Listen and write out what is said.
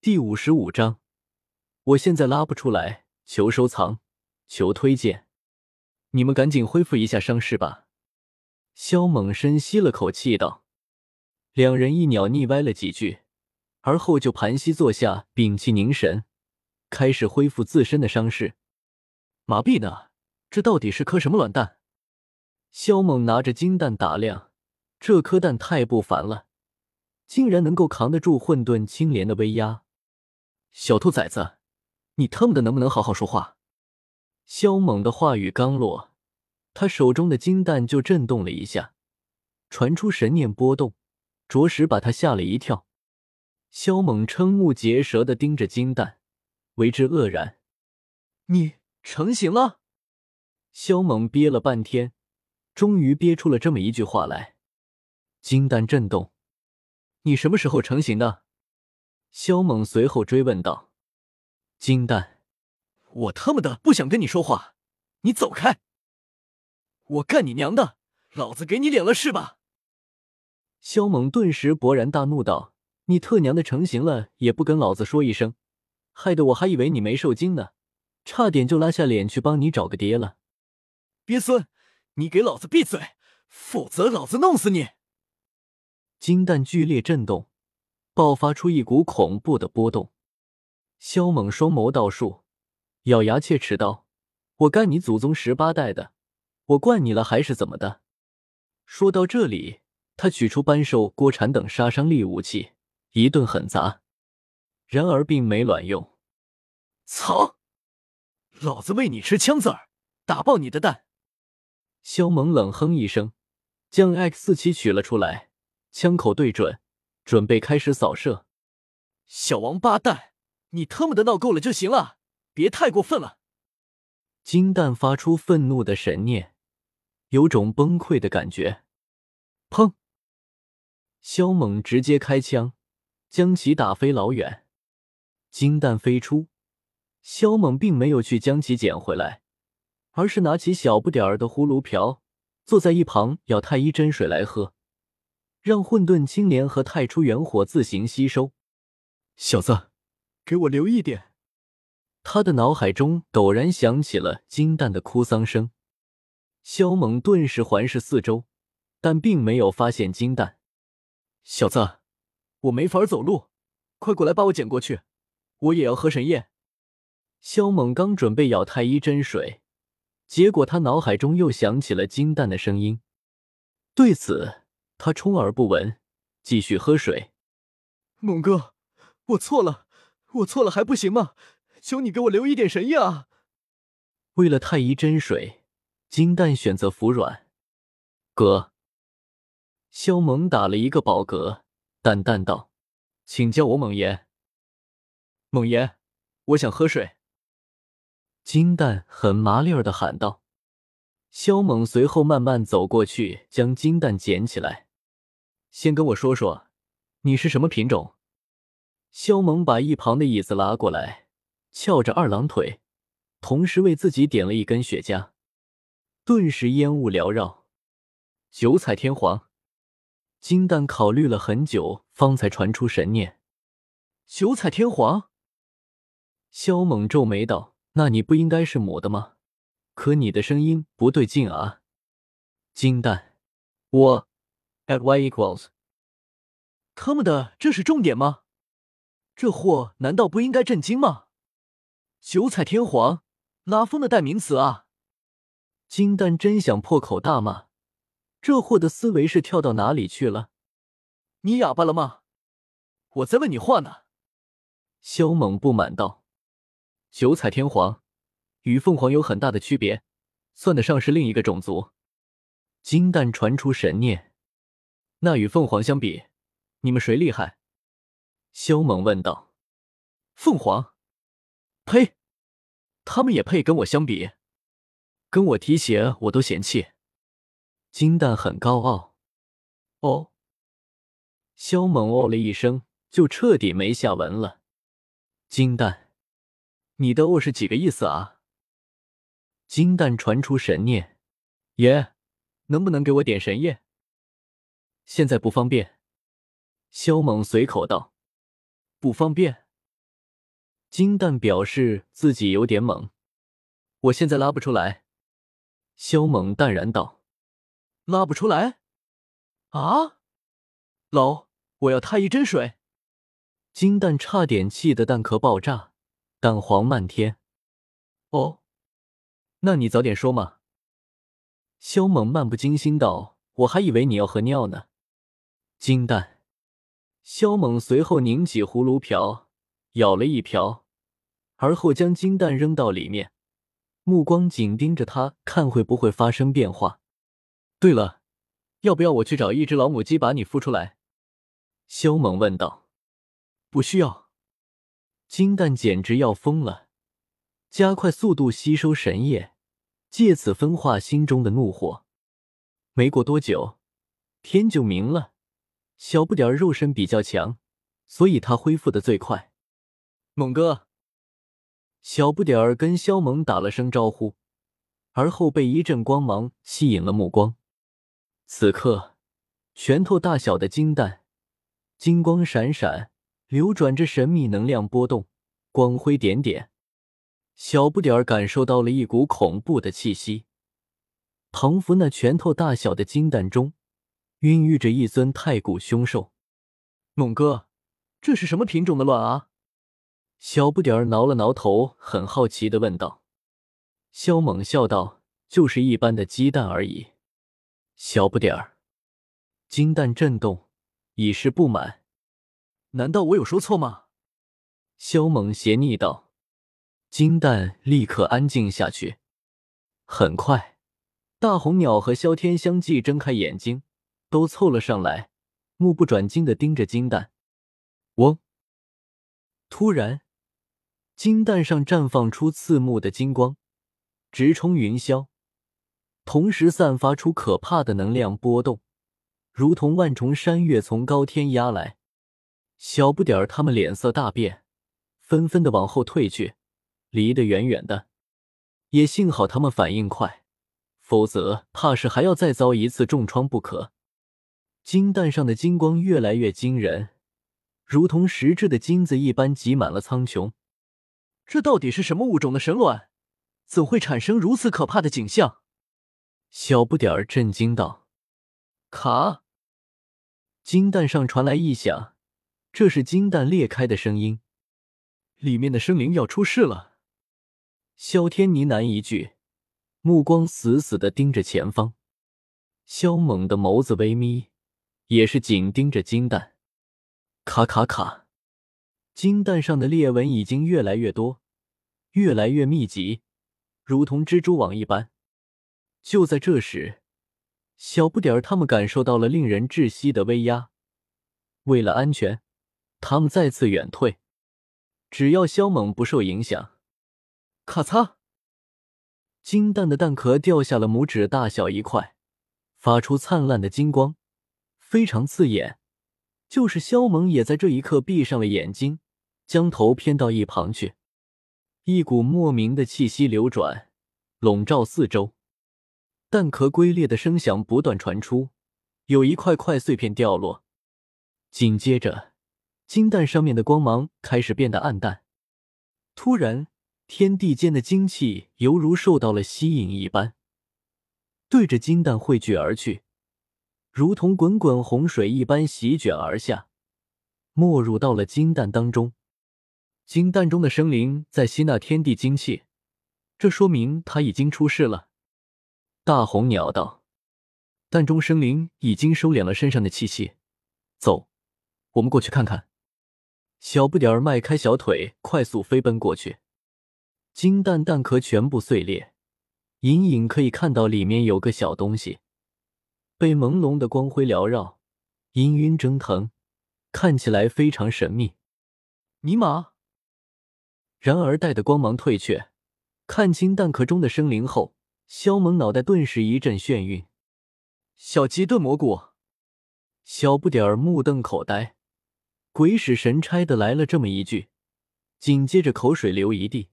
第五十五章，我现在拉不出来，求收藏，求推荐。你们赶紧恢复一下伤势吧。萧猛深吸了口气道。两人一鸟腻歪了几句，而后就盘膝坐下，屏气凝神，开始恢复自身的伤势。麻痹呢？这到底是颗什么卵蛋？萧猛拿着金蛋打量，这颗蛋太不凡了，竟然能够扛得住混沌青莲的威压。小兔崽子，你他妈的能不能好好说话？萧猛的话语刚落，他手中的金蛋就震动了一下，传出神念波动，着实把他吓了一跳。萧猛瞠目结舌的盯着金蛋，为之愕然。你成型了？萧猛憋了半天，终于憋出了这么一句话来。金蛋震动，你什么时候成型的？萧猛随后追问道：“金蛋，我他妈的不想跟你说话，你走开！我干你娘的，老子给你脸了是吧？”萧猛顿时勃然大怒道：“你特娘的成型了也不跟老子说一声，害得我还以为你没受惊呢，差点就拉下脸去帮你找个爹了。鳖孙，你给老子闭嘴，否则老子弄死你！”金蛋剧烈震动。爆发出一股恐怖的波动，萧猛双眸倒竖，咬牙切齿道：“我干你祖宗十八代的，我惯你了还是怎么的？”说到这里，他取出扳手、锅铲等杀伤力武器，一顿狠砸，然而并没卵用。操！老子喂你吃枪子儿，打爆你的蛋！萧猛冷哼一声，将 X 四七取了出来，枪口对准。准备开始扫射，小王八蛋，你他妈的闹够了就行了，别太过分了！金蛋发出愤怒的神念，有种崩溃的感觉。砰！萧猛直接开枪，将其打飞老远。金蛋飞出，萧猛并没有去将其捡回来，而是拿起小不点儿的葫芦瓢，坐在一旁舀太医真水来喝。让混沌青莲和太初元火自行吸收。小子，给我留一点。他的脑海中陡然响起了金蛋的哭丧声。萧猛顿时环视四周，但并没有发现金蛋。小子，我没法走路，快过来把我捡过去，我也要喝神液。萧猛刚准备舀太医真水，结果他脑海中又响起了金蛋的声音。对此。他充耳不闻，继续喝水。猛哥，我错了，我错了还不行吗？求你给我留一点神液啊！为了太医真水，金蛋选择服软。哥，萧猛打了一个饱嗝，淡淡道：“请叫我猛爷。”猛爷，我想喝水。金蛋很麻利儿的喊道。萧猛随后慢慢走过去，将金蛋捡起来。先跟我说说，你是什么品种？萧猛把一旁的椅子拉过来，翘着二郎腿，同时为自己点了一根雪茄，顿时烟雾缭绕。九彩天皇，金蛋考虑了很久，方才传出神念。九彩天皇，萧猛皱眉道：“那你不应该是母的吗？可你的声音不对劲啊！”金蛋，我。At y equals，他妈的，这是重点吗？这货难道不应该震惊吗？九彩天皇，拉风的代名词啊！金蛋真想破口大骂，这货的思维是跳到哪里去了？你哑巴了吗？我在问你话呢。萧猛不满道：“九彩天皇与凤凰有很大的区别，算得上是另一个种族。”金蛋传出神念。那与凤凰相比，你们谁厉害？萧猛问道。凤凰？呸！他们也配跟我相比？跟我提鞋我都嫌弃。金蛋很高傲。哦。萧猛哦了一声，就彻底没下文了。金蛋，你的哦是几个意思啊？金蛋传出神念，爷，能不能给我点神液？现在不方便，萧猛随口道：“不方便。”金蛋表示自己有点懵，我现在拉不出来。萧猛淡然道：“拉不出来？啊，老，我要太一针水。”金蛋差点气得蛋壳爆炸，蛋黄漫天。哦，那你早点说嘛。萧猛漫不经心道：“我还以为你要喝尿呢。”金蛋，萧猛随后拧起葫芦瓢，舀了一瓢，而后将金蛋扔到里面，目光紧盯着它，看会不会发生变化。对了，要不要我去找一只老母鸡把你孵出来？萧猛问道。不需要。金蛋简直要疯了，加快速度吸收神液。借此分化心中的怒火。没过多久，天就明了。小不点儿肉身比较强，所以他恢复的最快。猛哥，小不点儿跟肖猛打了声招呼，而后被一阵光芒吸引了目光。此刻，拳头大小的金蛋，金光闪闪，流转着神秘能量波动，光辉点点。小不点儿感受到了一股恐怖的气息，仿佛那拳头大小的金蛋中孕育着一尊太古凶兽。猛哥，这是什么品种的卵啊？小不点儿挠了挠头，很好奇的问道。肖猛笑道：“就是一般的鸡蛋而已。”小不点儿，金蛋震动，已是不满。难道我有说错吗？肖猛斜睨道。金蛋立刻安静下去。很快，大红鸟和萧天相继睁开眼睛，都凑了上来，目不转睛的盯着金蛋。嗡！突然，金蛋上绽放出刺目的金光，直冲云霄，同时散发出可怕的能量波动，如同万重山岳从高天压来。小不点儿他们脸色大变，纷纷的往后退去。离得远远的，也幸好他们反应快，否则怕是还要再遭一次重创不可。金蛋上的金光越来越惊人，如同实质的金子一般挤满了苍穹。这到底是什么物种的神卵？怎会产生如此可怕的景象？小不点儿震惊道：“卡！”金蛋上传来异响，这是金蛋裂开的声音，里面的生灵要出事了。萧天呢喃一句，目光死死的盯着前方。萧猛的眸子微眯，也是紧盯着金蛋。卡卡卡，金蛋上的裂纹已经越来越多，越来越密集，如同蜘蛛网一般。就在这时，小不点儿他们感受到了令人窒息的威压。为了安全，他们再次远退。只要肖猛不受影响。咔嚓！金蛋的蛋壳掉下了拇指大小一块，发出灿烂的金光，非常刺眼。就是萧猛也在这一刻闭上了眼睛，将头偏到一旁去。一股莫名的气息流转，笼罩四周，蛋壳龟裂的声响不断传出，有一块块碎片掉落。紧接着，金蛋上面的光芒开始变得暗淡，突然。天地间的精气犹如受到了吸引一般，对着金蛋汇聚而去，如同滚滚洪水一般席卷而下，没入到了金蛋当中。金蛋中的生灵在吸纳天地精气，这说明他已经出世了。大红鸟道：“蛋中生灵已经收敛了身上的气息，走，我们过去看看。”小不点儿迈开小腿，快速飞奔过去。金蛋蛋壳全部碎裂，隐隐可以看到里面有个小东西，被朦胧的光辉缭绕，氤氲蒸腾，看起来非常神秘。尼玛！然而待的光芒退却，看清蛋壳中的生灵后，萧猛脑袋顿时一阵眩晕。小鸡炖蘑菇，小不点儿目瞪口呆，鬼使神差的来了这么一句，紧接着口水流一地。